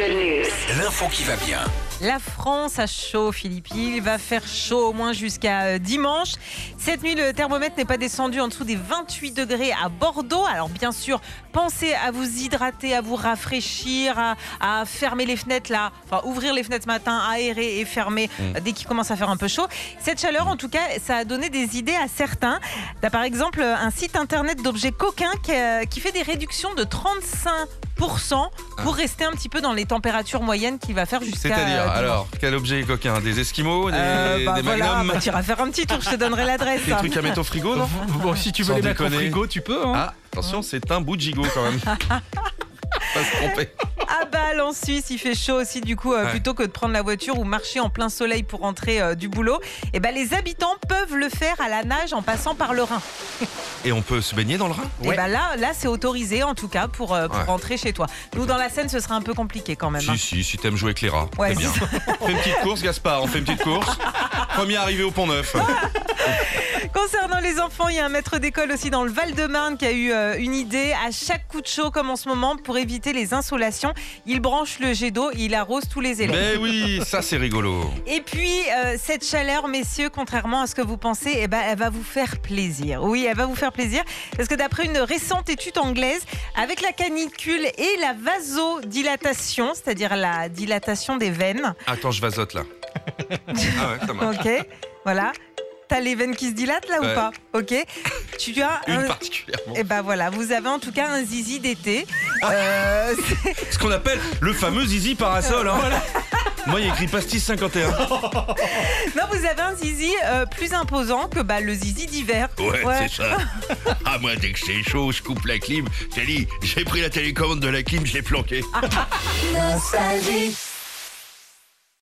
good news. L'info qui va bien. La France a chaud, Philippe. Il va faire chaud au moins jusqu'à euh, dimanche. Cette nuit, le thermomètre n'est pas descendu en dessous des 28 degrés à Bordeaux. Alors, bien sûr, pensez à vous hydrater, à vous rafraîchir, à, à fermer les fenêtres là. Enfin, ouvrir les fenêtres ce matin, aérer et fermer euh, dès qu'il commence à faire un peu chaud. Cette chaleur, en tout cas, ça a donné des idées à certains. T'as par exemple un site internet d'objets coquins qui, euh, qui fait des réductions de 35 pour rester un petit peu dans les températures moyennes qu'il va faire jusqu'à. C'est-à-dire, euh, alors, quel objet coquin? Des esquimaux Des, Euh, bah des voilà, magnums? bah, tu iras faire un petit tour, je te donnerai l'adresse. Des trucs à mettre au frigo, non? Bon, si tu veux Sans les mettre au déconner. frigo, tu peux. Hein. Ah, attention, c'est un bout de gigot quand même. Pas se tromper. À Bâle, en Suisse, il fait chaud aussi. Du coup, euh, Ouais. plutôt que de prendre la voiture ou marcher en plein soleil pour rentrer euh, du boulot, et ben, les habitants peuvent le faire à la nage en passant par le Rhin. Et on peut se baigner dans le Rhin Et ben là, là c'est autorisé en tout cas pour, euh, pour Ouais. rentrer chez toi. Nous, dans la Seine, ce sera un peu compliqué quand même. hein. Si, si, si t'aimes jouer avec les rats. Ouais, c'est bien. Fais une petite course, Gaspard, on fait une petite course. Premier arrivé au Pont Neuf. Concernant les enfants, il y a un maître d'école aussi dans le Val-de-Marne qui a eu euh, une idée. À chaque coup de chaud, comme en ce moment, pour éviter les insolations, il branche le jet d'eau il arrose tous les élèves. Mais oui, ça c'est rigolo. Et puis, euh, cette chaleur, messieurs, contrairement à ce que vous pensez, eh ben, elle va vous faire plaisir. Oui, elle va vous faire plaisir. Parce que d'après une récente étude anglaise, avec la canicule et la vasodilatation, c'est-à-dire la dilatation des veines, Attends, je vasote là. Ah ouais, ça marche. ok, voilà. T'as les veines qui se dilatent là Ouais. ou pas? Ok. Tu as Une un. particulièrement. Et ben voilà, vous avez en tout cas un zizi d'été. Euh, Ce qu'on appelle le fameux zizi parasol. hein. Moi, il y a écrit pastis 51. non, vous avez un zizi euh, plus imposant que bah, le zizi d'hiver. Ouais, Ouais. c'est ça. Ah, moi, dès que c'est chaud, je coupe la clim. J'ai dit, j'ai pris la télécommande de la clim, je l'ai planquée. Nostalgie.